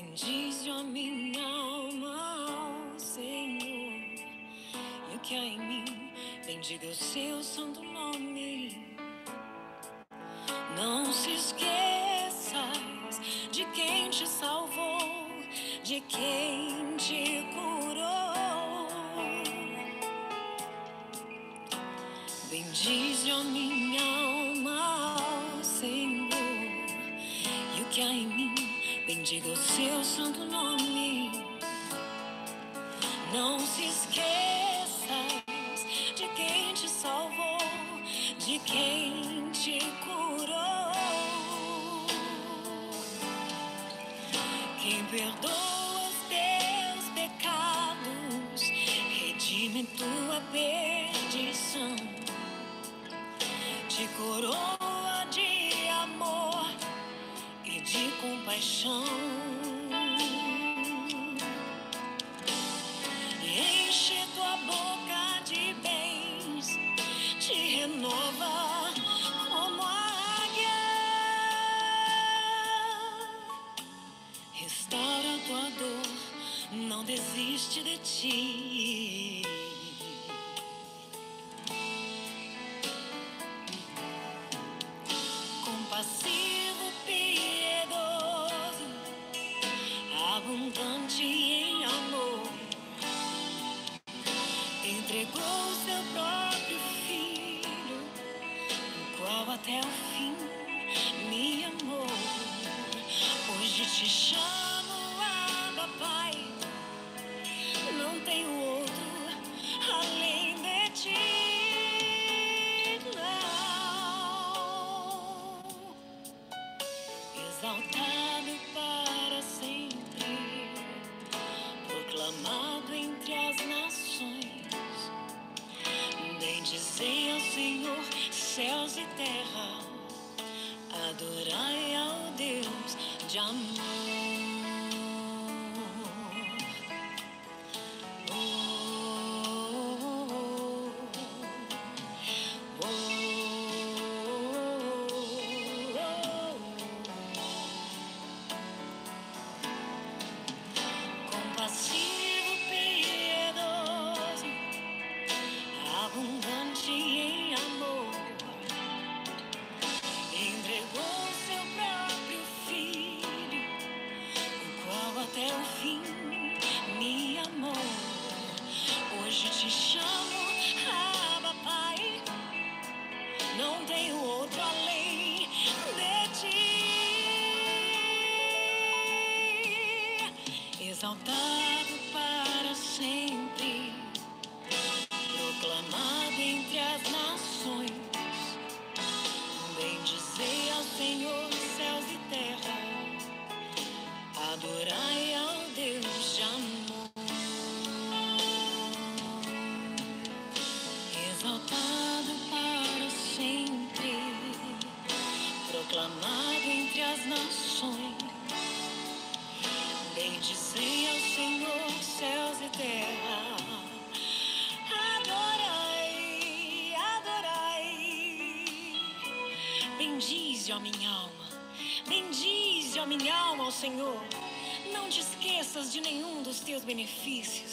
Bendize a minha alma, ó Senhor, e o que há em mim, bendiga o seu santo nome. perdoa os teus pecados, redime tua perdição, te coroa. desiste de ti. without that. benefícios.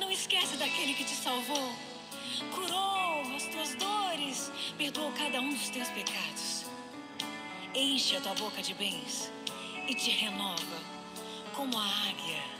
Não esquece daquele que te salvou, curou as tuas dores, perdoou cada um dos teus pecados. Enche a tua boca de bens e te renova como a águia.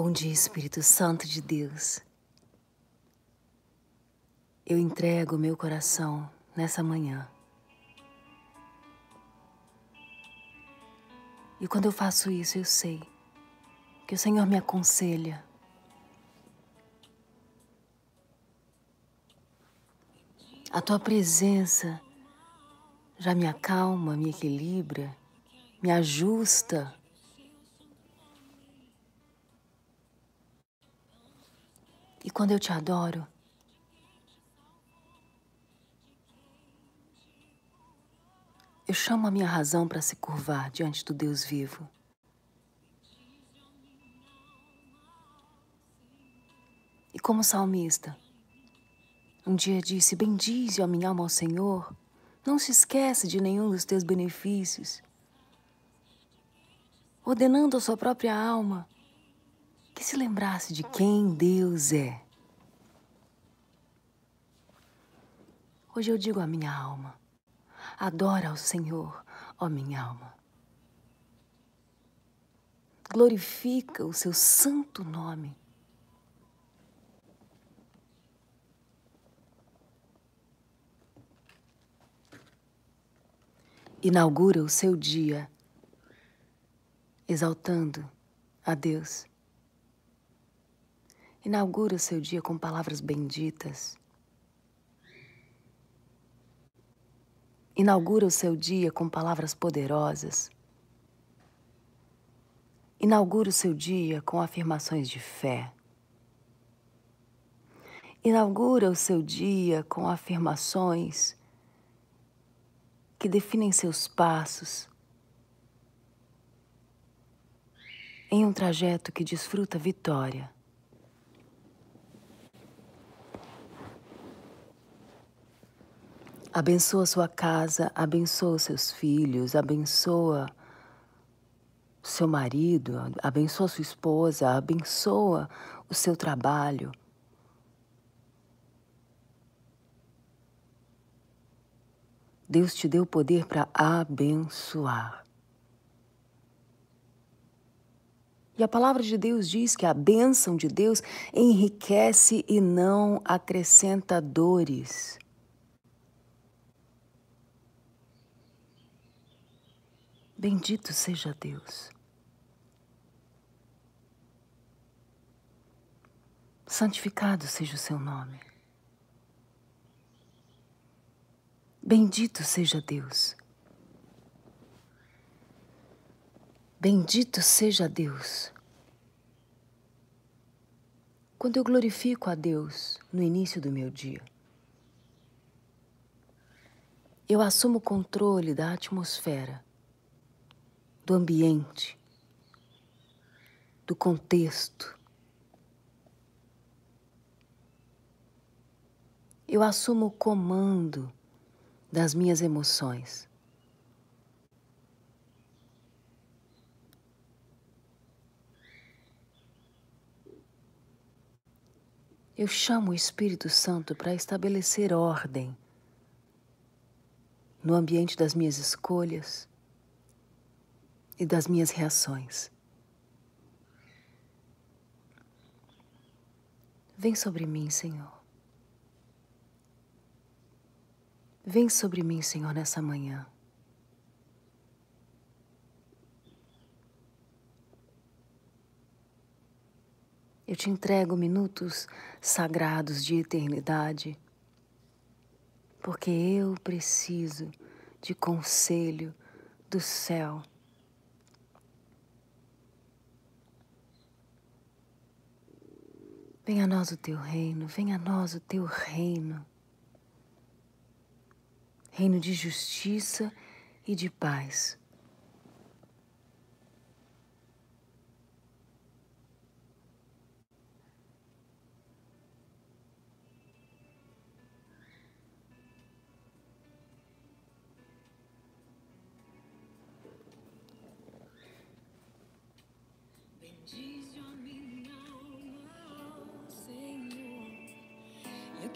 Bom dia, Espírito Santo de Deus. Eu entrego meu coração nessa manhã. E quando eu faço isso, eu sei que o Senhor me aconselha. A tua presença já me acalma, me equilibra, me ajusta quando eu te adoro, eu chamo a minha razão para se curvar diante do Deus vivo. E como salmista, um dia disse: Bendize a minha alma ao Senhor, não se esquece de nenhum dos teus benefícios. Ordenando a sua própria alma que se lembrasse de quem Deus é. Hoje eu digo à minha alma: adora ao Senhor, ó minha alma. Glorifica o seu santo nome. Inaugura o seu dia exaltando a Deus Inaugura o seu dia com palavras benditas. Inaugura o seu dia com palavras poderosas. Inaugura o seu dia com afirmações de fé. Inaugura o seu dia com afirmações que definem seus passos em um trajeto que desfruta vitória. Abençoa sua casa, abençoa seus filhos, abençoa seu marido, abençoa sua esposa, abençoa o seu trabalho. Deus te deu poder para abençoar. E a palavra de Deus diz que a bênção de Deus enriquece e não acrescenta dores. Bendito seja Deus. Santificado seja o seu nome. Bendito seja Deus. Bendito seja Deus. Quando eu glorifico a Deus no início do meu dia, eu assumo o controle da atmosfera do ambiente, do contexto. Eu assumo o comando das minhas emoções. Eu chamo o Espírito Santo para estabelecer ordem no ambiente das minhas escolhas, e das minhas reações. Vem sobre mim, Senhor. Vem sobre mim, Senhor, nessa manhã. Eu te entrego minutos sagrados de eternidade, porque eu preciso de conselho do céu. Venha a nós o teu reino, venha a nós o teu reino. Reino de justiça e de paz.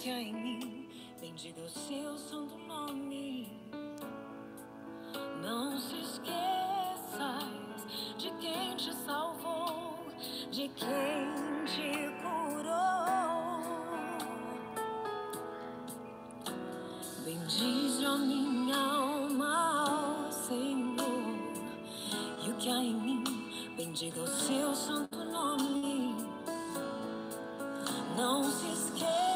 que há em mim. Bendito seu santo nome. Não se esqueças de quem te salvou, de quem te curou. Bendize a minha alma, ó Senhor, e o que há em mim. Bendito seu santo nome. Não se esqueça.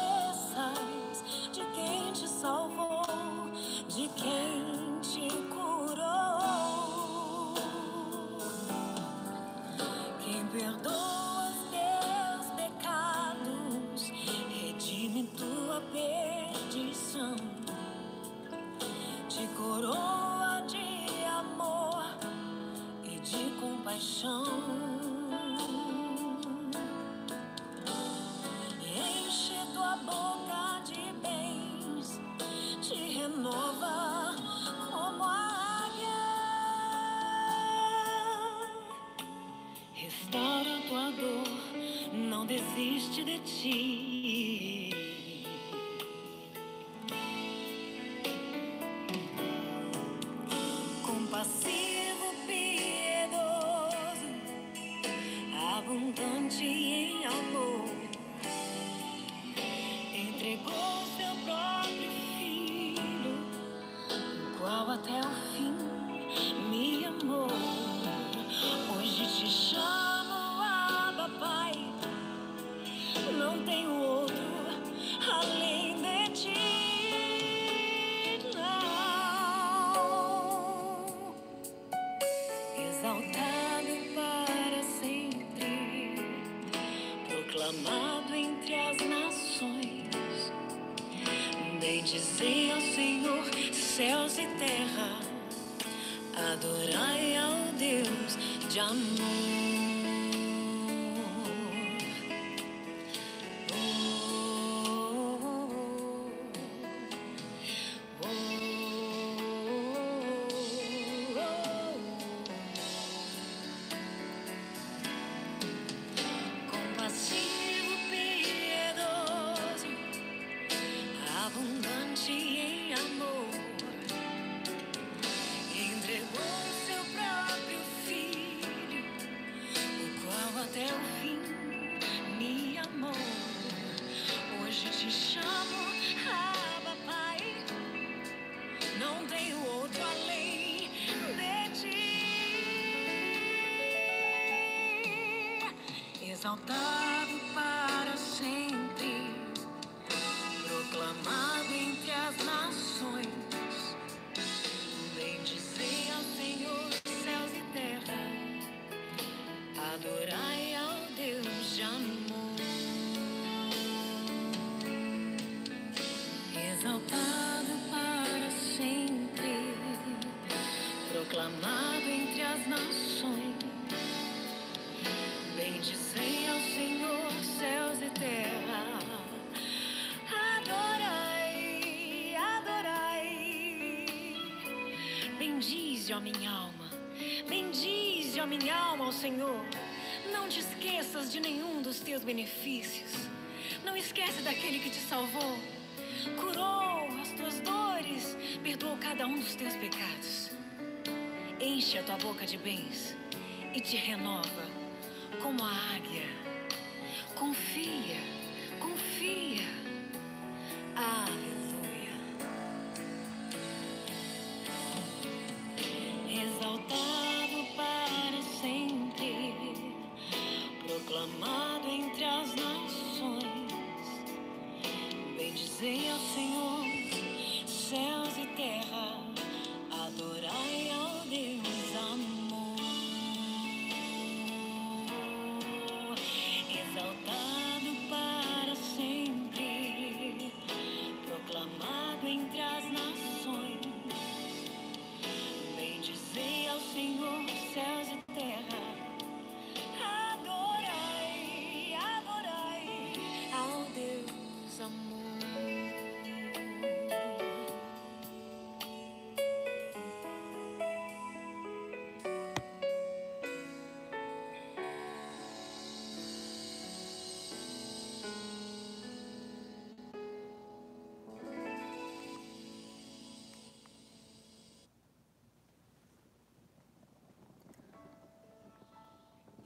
desiste de ti. de nenhum dos teus benefícios. Não esquece daquele que te salvou, curou as tuas dores, perdoou cada um dos teus pecados. Enche a tua boca de bens e te renova como a águia.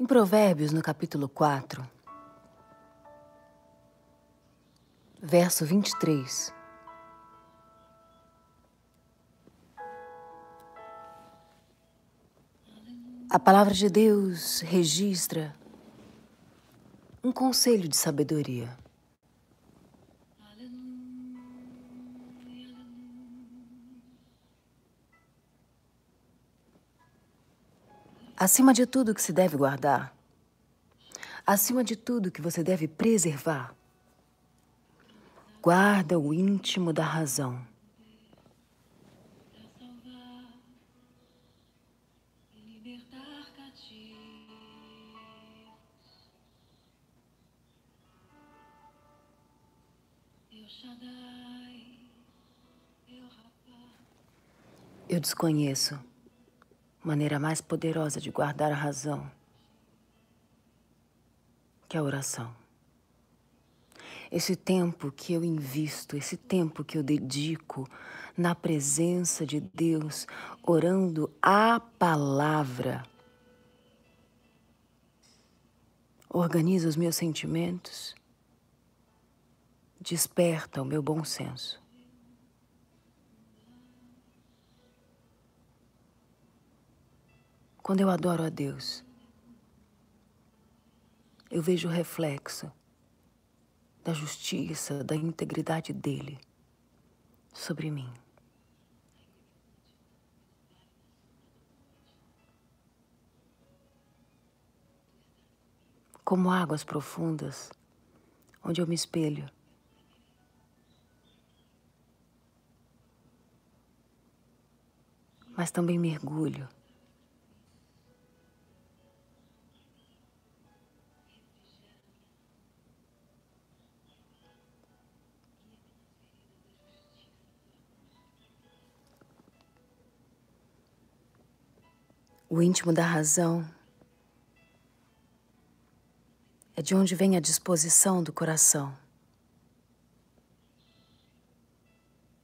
Provérbios, no capítulo 4, verso 23. A palavra de Deus registra um conselho de sabedoria. Acima de tudo que se deve guardar, acima de tudo que você deve preservar, guarda o íntimo da razão. Eu desconheço maneira mais poderosa de guardar a razão que a oração. Esse tempo que eu invisto, esse tempo que eu dedico na presença de Deus, orando a palavra, organiza os meus sentimentos, desperta o meu bom senso. Quando eu adoro a Deus, eu vejo o reflexo da justiça, da integridade dele sobre mim. Como águas profundas, onde eu me espelho. Mas também mergulho O íntimo da razão é de onde vem a disposição do coração,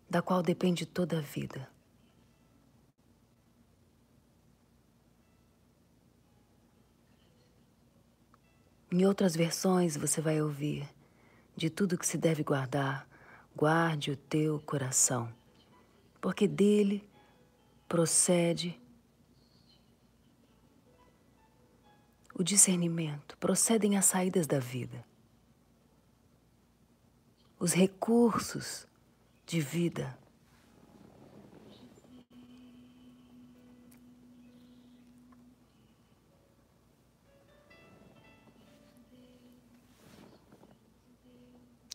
da qual depende toda a vida. Em outras versões você vai ouvir: de tudo que se deve guardar, guarde o teu coração, porque dele procede o discernimento procedem as saídas da vida. Os recursos de vida.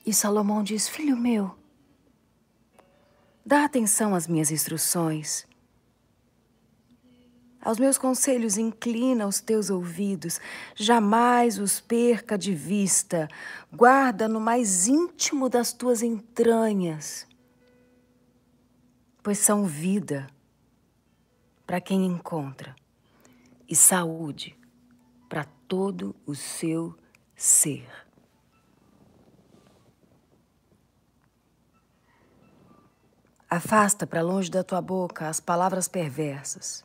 E Salomão diz: Filho meu, dá atenção às minhas instruções aos meus conselhos inclina os teus ouvidos, jamais os perca de vista, guarda no mais íntimo das tuas entranhas, pois são vida para quem encontra e saúde para todo o seu ser. Afasta para longe da tua boca as palavras perversas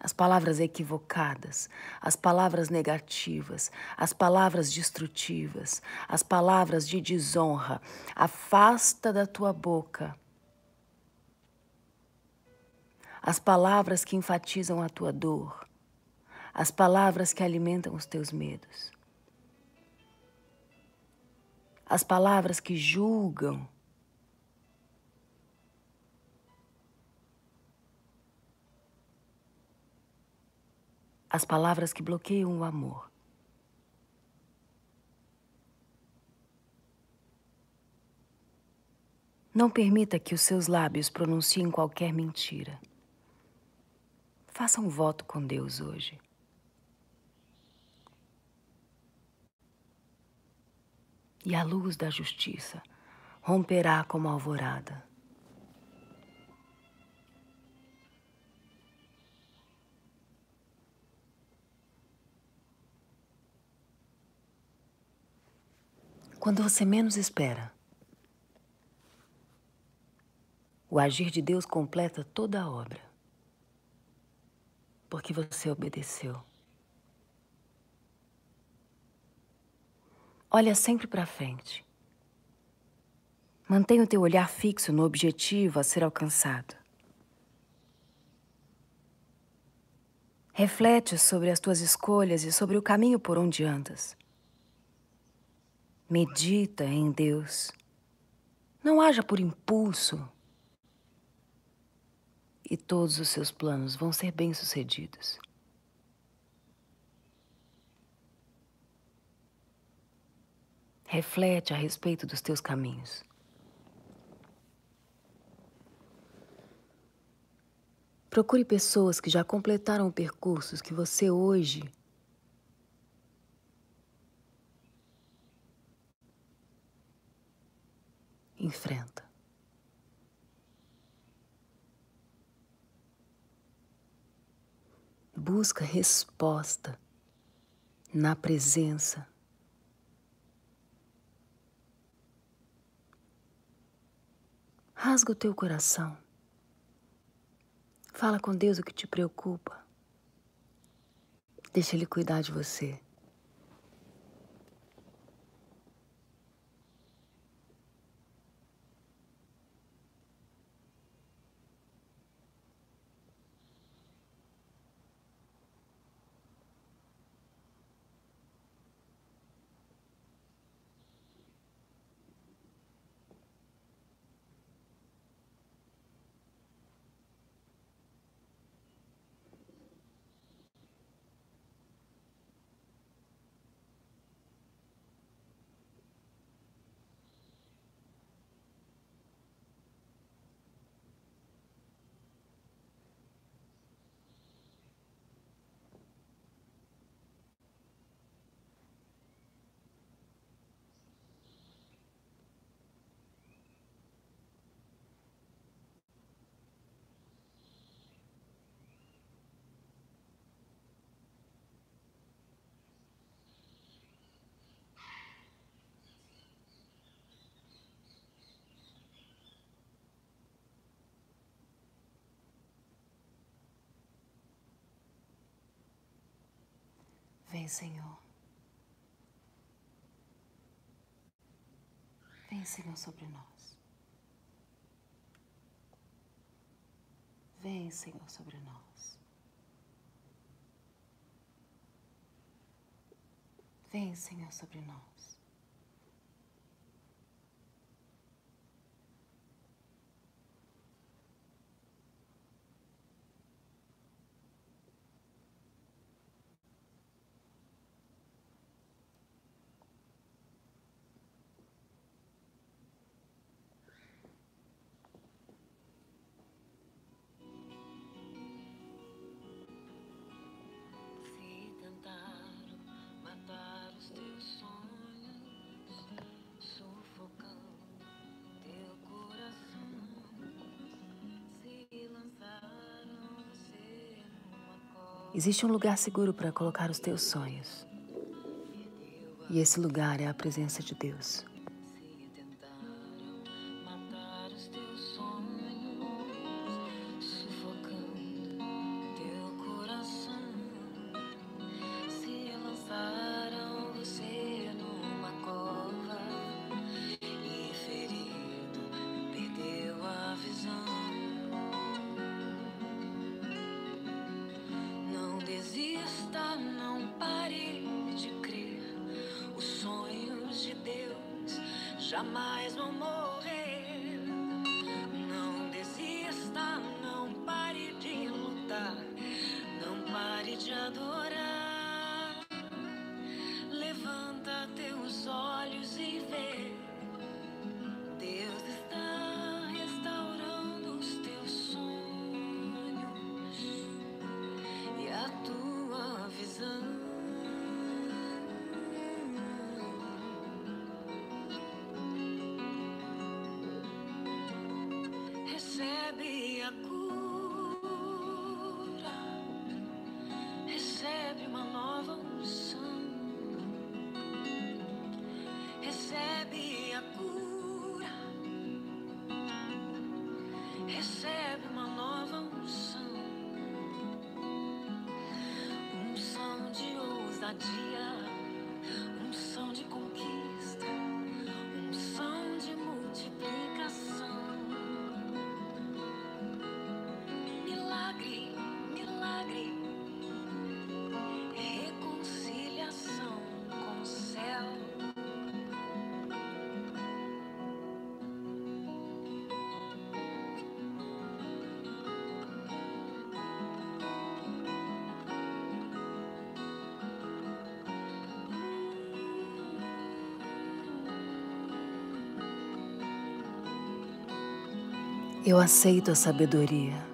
as palavras equivocadas, as palavras negativas, as palavras destrutivas, as palavras de desonra. Afasta da tua boca as palavras que enfatizam a tua dor, as palavras que alimentam os teus medos, as palavras que julgam as palavras que bloqueiam o amor. Não permita que os seus lábios pronunciem qualquer mentira. Faça um voto com Deus hoje. E a luz da justiça romperá como alvorada. quando você menos espera. O agir de Deus completa toda a obra, porque você obedeceu. Olha sempre para frente. Mantenha o teu olhar fixo no objetivo a ser alcançado. Reflete sobre as tuas escolhas e sobre o caminho por onde andas. Medita em Deus. Não haja por impulso. E todos os seus planos vão ser bem-sucedidos. Reflete a respeito dos teus caminhos. Procure pessoas que já completaram percursos que você hoje enfrenta. Busca resposta na presença. Rasga o teu coração. Fala com Deus o que te preocupa. Deixa Ele cuidar de você. Vem, Senhor. Vem, Senhor, sobre nós. Vem, Senhor, sobre nós. Vem, Senhor, sobre nós. Existe um lugar seguro para colocar os teus sonhos. E esse lugar é a presença de Deus. Unção Eu aceito a sabedoria.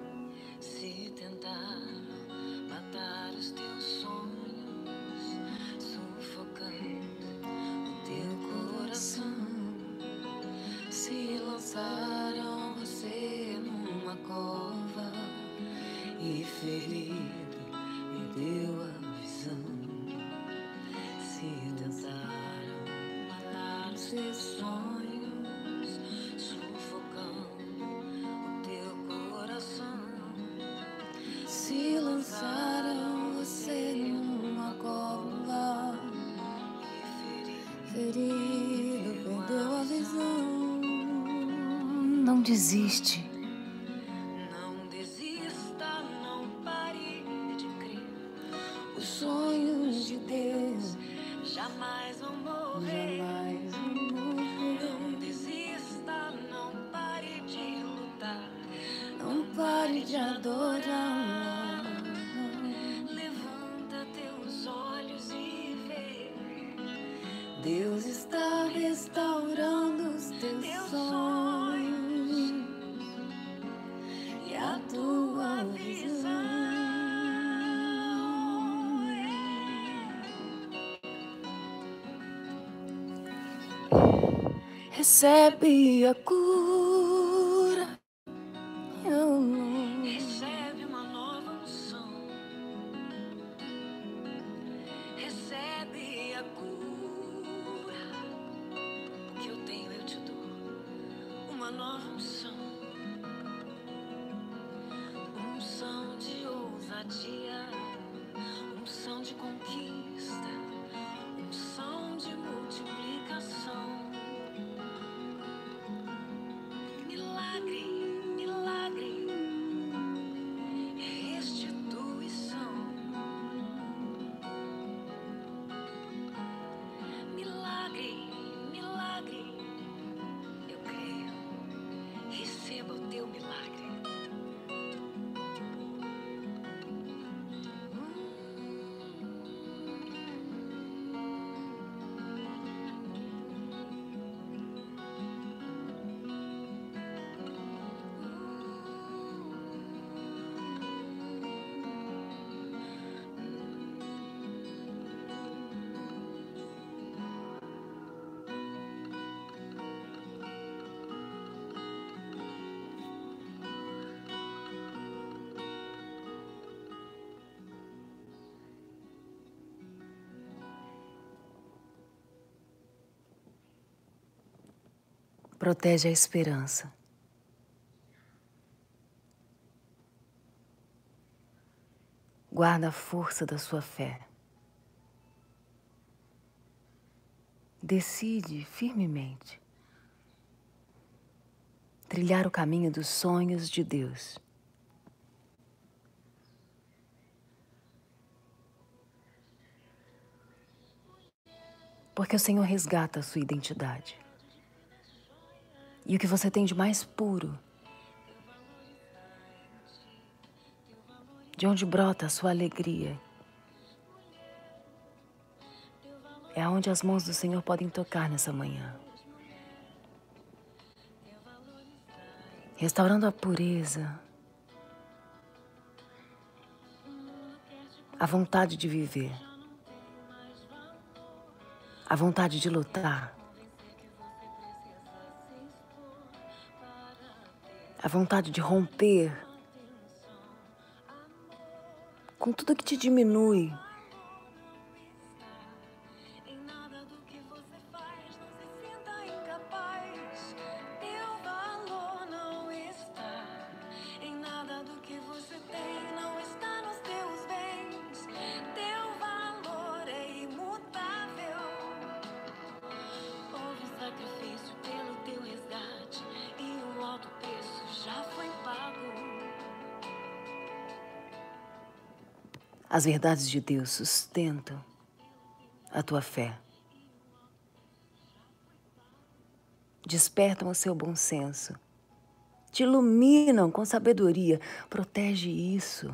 Recebe a cura. Protege a esperança. Guarda a força da sua fé. Decide firmemente trilhar o caminho dos sonhos de Deus. Porque o Senhor resgata a sua identidade e o que você tem de mais puro. De onde brota a sua alegria. É aonde as mãos do Senhor podem tocar nessa manhã. Restaurando a pureza, a vontade de viver, a vontade de lutar. A vontade de romper com tudo que te diminui. As verdades de Deus sustentam a tua fé. Despertam o seu bom senso. Te iluminam com sabedoria. Protege isso.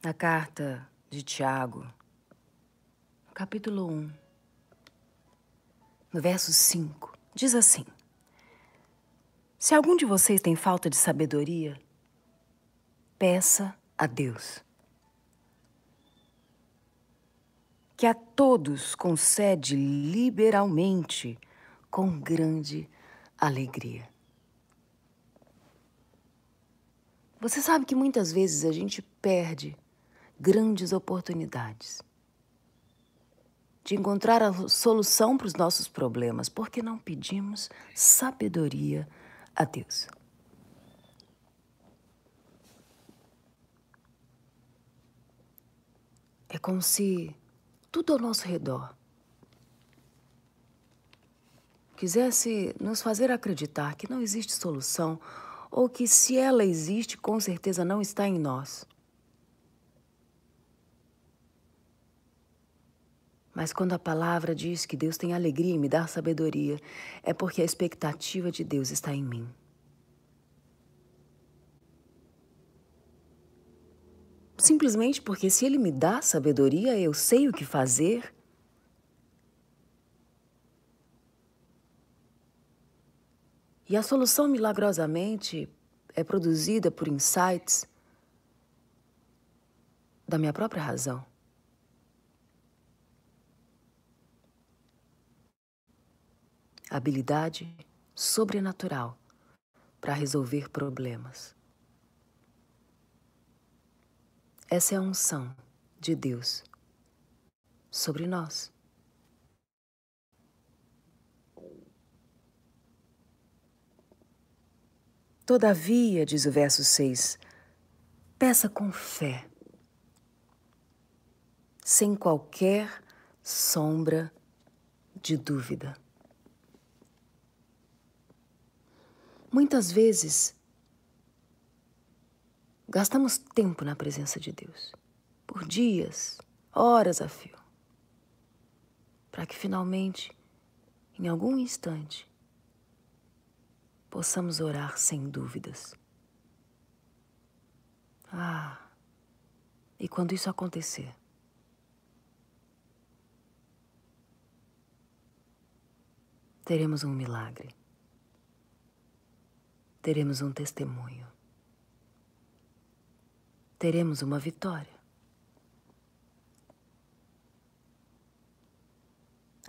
Na carta de Tiago, capítulo 1, no verso 5, diz assim: Se algum de vocês tem falta de sabedoria, peça a Deus, que a todos concede liberalmente com grande alegria. Você sabe que muitas vezes a gente perde grandes oportunidades de encontrar a solução para os nossos problemas, porque não pedimos sabedoria a Deus. É como se tudo ao nosso redor quisesse nos fazer acreditar que não existe solução ou que, se ela existe, com certeza não está em nós. Mas quando a palavra diz que Deus tem alegria em me dar sabedoria, é porque a expectativa de Deus está em mim. Simplesmente porque se Ele me dá sabedoria, eu sei o que fazer. E a solução milagrosamente é produzida por insights da minha própria razão. Habilidade sobrenatural para resolver problemas. Essa é a unção de Deus sobre nós. Todavia, diz o verso 6, peça com fé, sem qualquer sombra de dúvida. Muitas vezes, gastamos tempo na presença de Deus, por dias, horas a fio, para que finalmente, em algum instante, possamos orar sem dúvidas. Ah, e quando isso acontecer, teremos um milagre teremos um testemunho. Teremos uma vitória.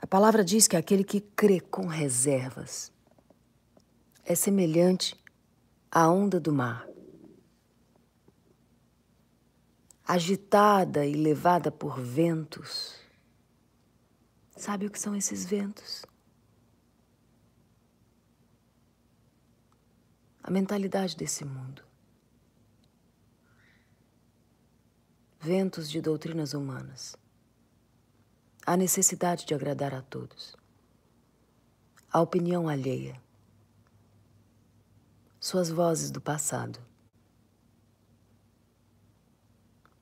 A palavra diz que aquele que crê com reservas é semelhante à onda do mar, agitada e levada por ventos. Sabe o que são esses ventos? A mentalidade desse mundo. Ventos de doutrinas humanas. A necessidade de agradar a todos. A opinião alheia. Suas vozes do passado.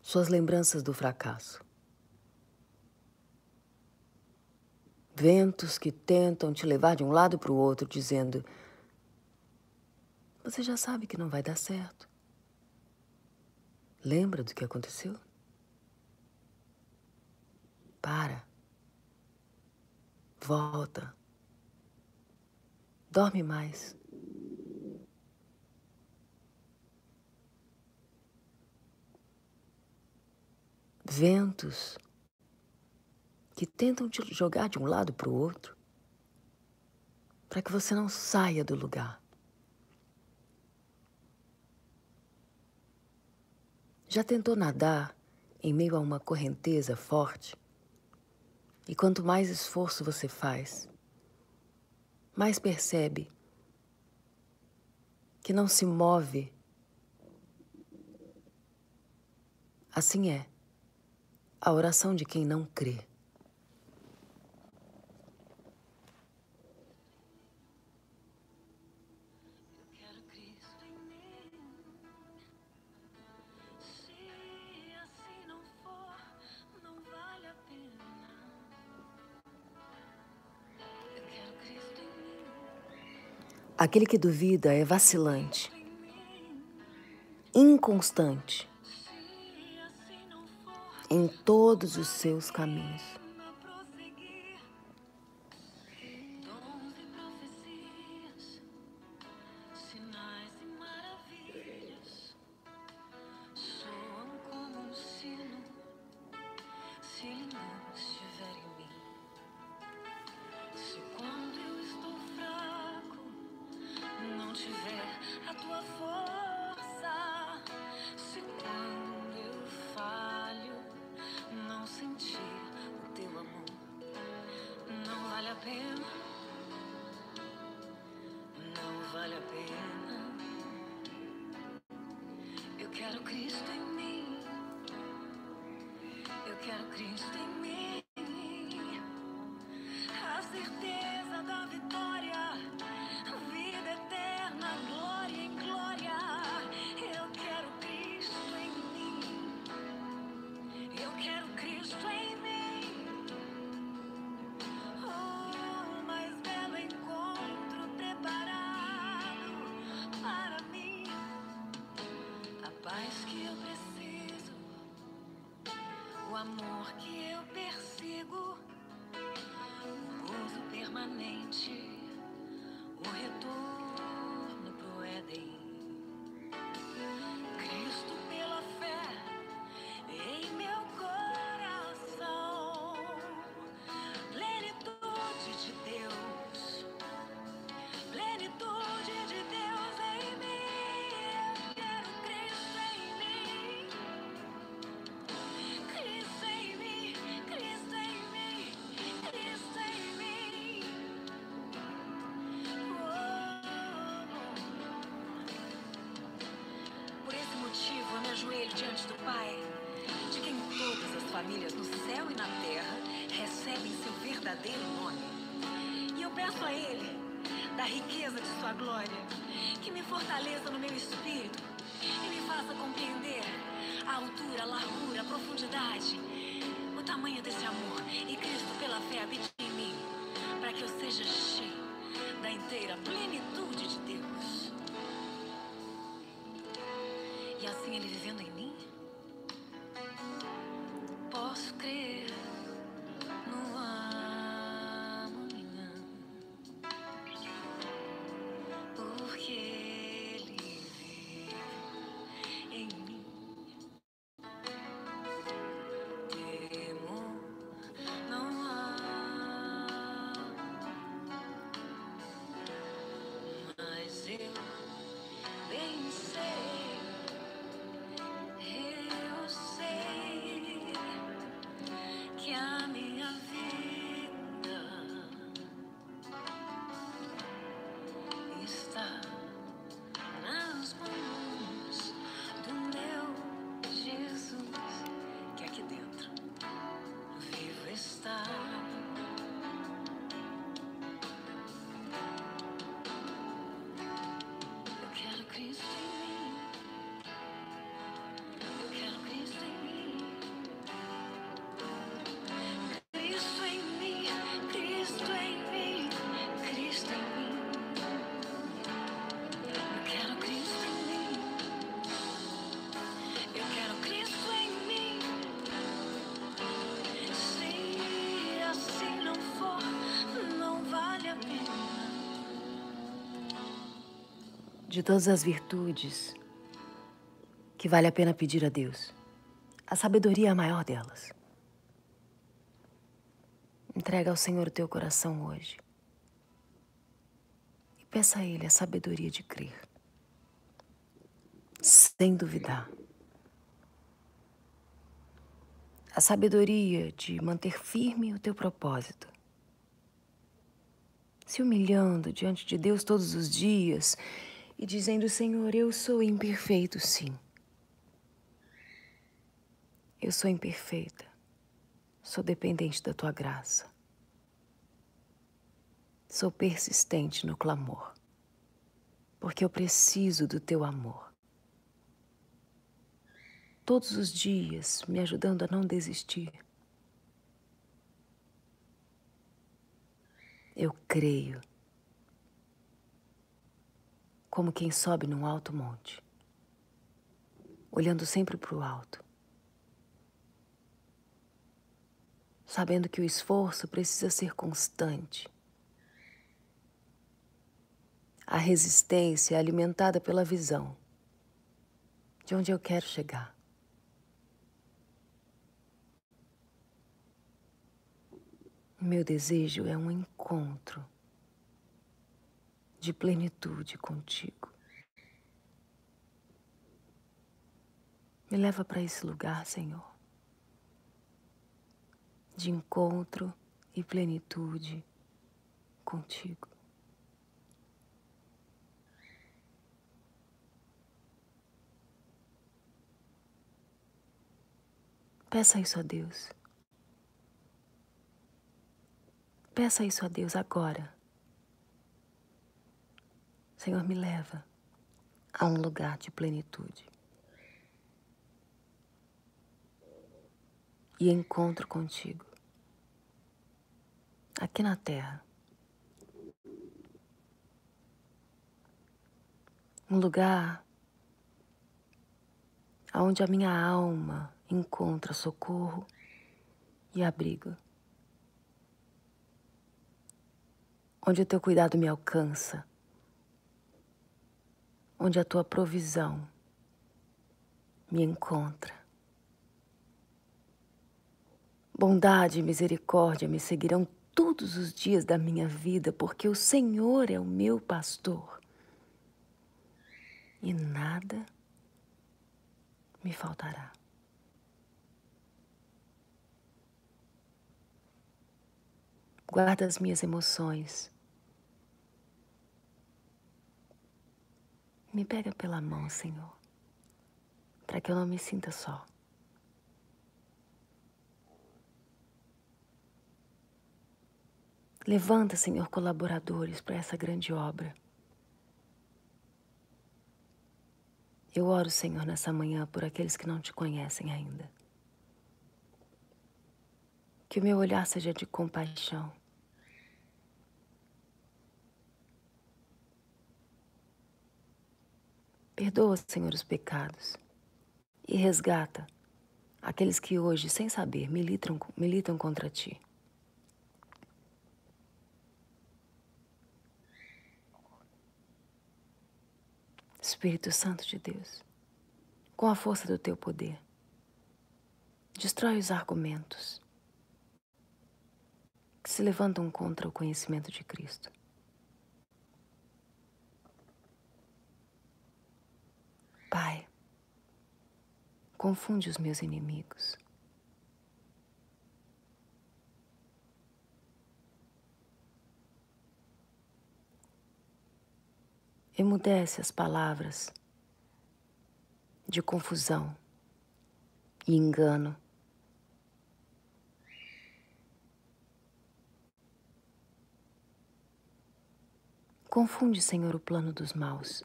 Suas lembranças do fracasso. Ventos que tentam te levar de um lado para o outro, dizendo: Você já sabe que não vai dar certo. Lembra do que aconteceu? Para. Volta. Dorme mais. Ventos que tentam te jogar de um lado para o outro, para que você não saia do lugar. Já tentou nadar em meio a uma correnteza forte? E quanto mais esforço você faz, mais percebe que não se move. Assim é a oração de quem não crê. Aquele que duvida é vacilante, inconstante em todos os seus caminhos. Famílias no céu e na terra recebem seu verdadeiro nome. E eu peço a Ele, da riqueza de Sua glória, que me fortaleça no meu espírito e me faça compreender a altura, a largura, a profundidade, o tamanho desse amor. E Cristo, pela fé, habite em mim, para que eu seja cheio da inteira plenitude de Deus. E assim Ele vivendo em mim, crer de todas as virtudes que vale a pena pedir a Deus, a sabedoria é a maior delas. Entrega ao Senhor o teu coração hoje e peça a Ele a sabedoria de crer, sem duvidar. A sabedoria de manter firme o teu propósito se humilhando diante de Deus todos os dias e dizendo: Senhor, eu sou imperfeito, sim. Eu sou imperfeita, sou dependente da tua graça. Sou persistente no clamor, porque eu preciso do teu amor. Todos os dias me ajudando a não desistir. Eu creio. Como quem sobe num alto monte, olhando sempre para o alto, sabendo que o esforço precisa ser constante. A resistência é alimentada pela visão de onde eu quero chegar. Meu desejo é um encontro de plenitude contigo. Me leva para esse lugar, Senhor, de encontro e plenitude contigo. Peça isso a Deus. Peça isso a Deus agora. Senhor, me leva a um lugar de plenitude. E encontro contigo. Aqui na terra. Um lugar onde a minha alma encontra socorro e abrigo. onde o teu cuidado me alcança, onde a tua provisão me encontra. Bondade e misericórdia me seguirão todos os dias da minha vida, porque o Senhor é o meu pastor e nada me faltará. Guarda as minhas emoções Me pega pela mão, Senhor, para que eu não me sinta só. Levanta, Senhor, colaboradores para essa grande obra. Eu oro, Senhor, nessa manhã por aqueles que não te conhecem ainda. Que o meu olhar seja de compaixão Perdoa, Senhor, os pecados e resgata aqueles que hoje, sem saber, militam, militam contra ti. Espírito Santo de Deus, com a força do teu poder, destrói os argumentos que se levantam contra o conhecimento de Cristo. Confunde os meus inimigos. Emudece as palavras de confusão e engano. Confunde, Senhor, o plano dos maus.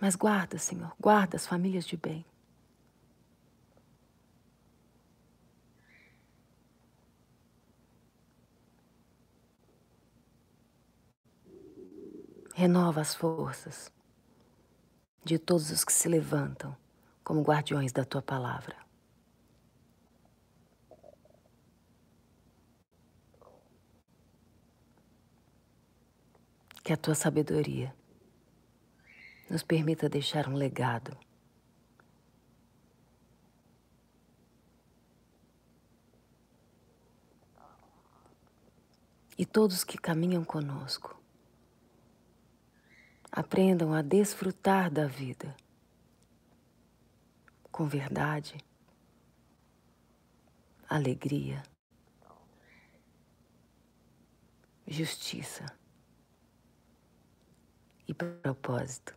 Mas guarda, Senhor, guarda as famílias de bem. Renova as forças de todos os que se levantam como guardiões da tua palavra. Que a tua sabedoria nos permita deixar um legado. E todos que caminham conosco aprendam a desfrutar da vida com verdade, alegria, justiça e propósito.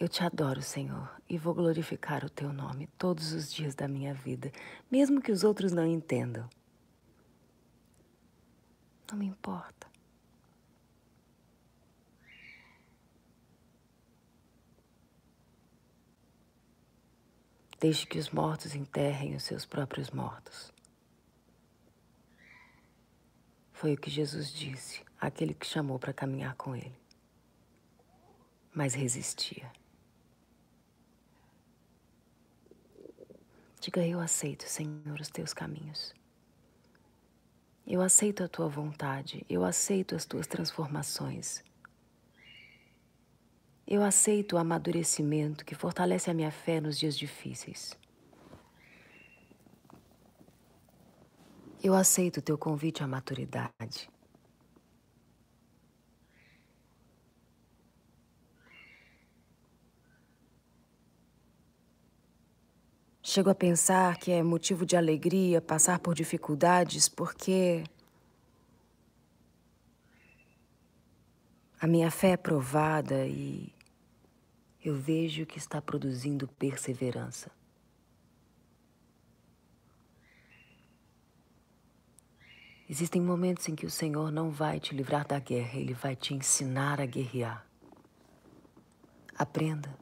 Eu te adoro, Senhor, e vou glorificar o teu nome todos os dias da minha vida, mesmo que os outros não entendam. Não me importa. Deixe que os mortos enterrem os seus próprios mortos. Foi o que Jesus disse àquele que chamou para caminhar com ele, mas resistia. Diga: Eu aceito, Senhor, os teus caminhos. Eu aceito a tua vontade, eu aceito as tuas transformações. Eu aceito o amadurecimento que fortalece a minha fé nos dias difíceis. Eu aceito o teu convite à maturidade. Chego a pensar que é motivo de alegria passar por dificuldades porque a minha fé é provada e eu vejo que está produzindo perseverança. Existem momentos em que o Senhor não vai te livrar da guerra, Ele vai te ensinar a guerrear. Aprenda.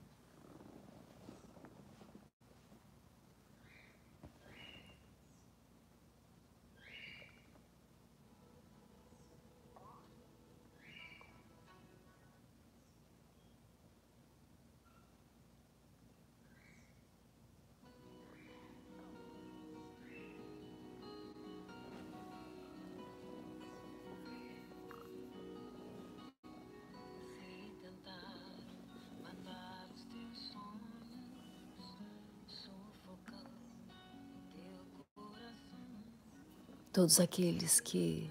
Todos aqueles que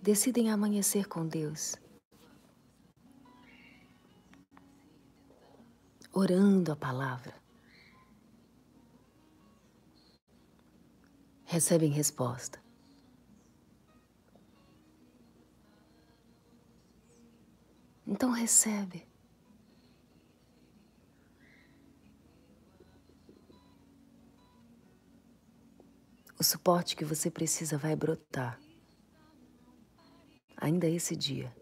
decidem amanhecer com Deus, orando a palavra, recebem resposta. Então recebe. O suporte que você precisa vai brotar. Ainda esse dia.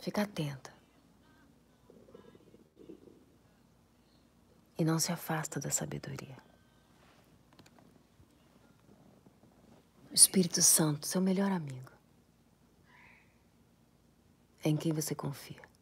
Fica atenta. E não se afasta da sabedoria. O Espírito Santo, seu melhor amigo, é em quem você confia.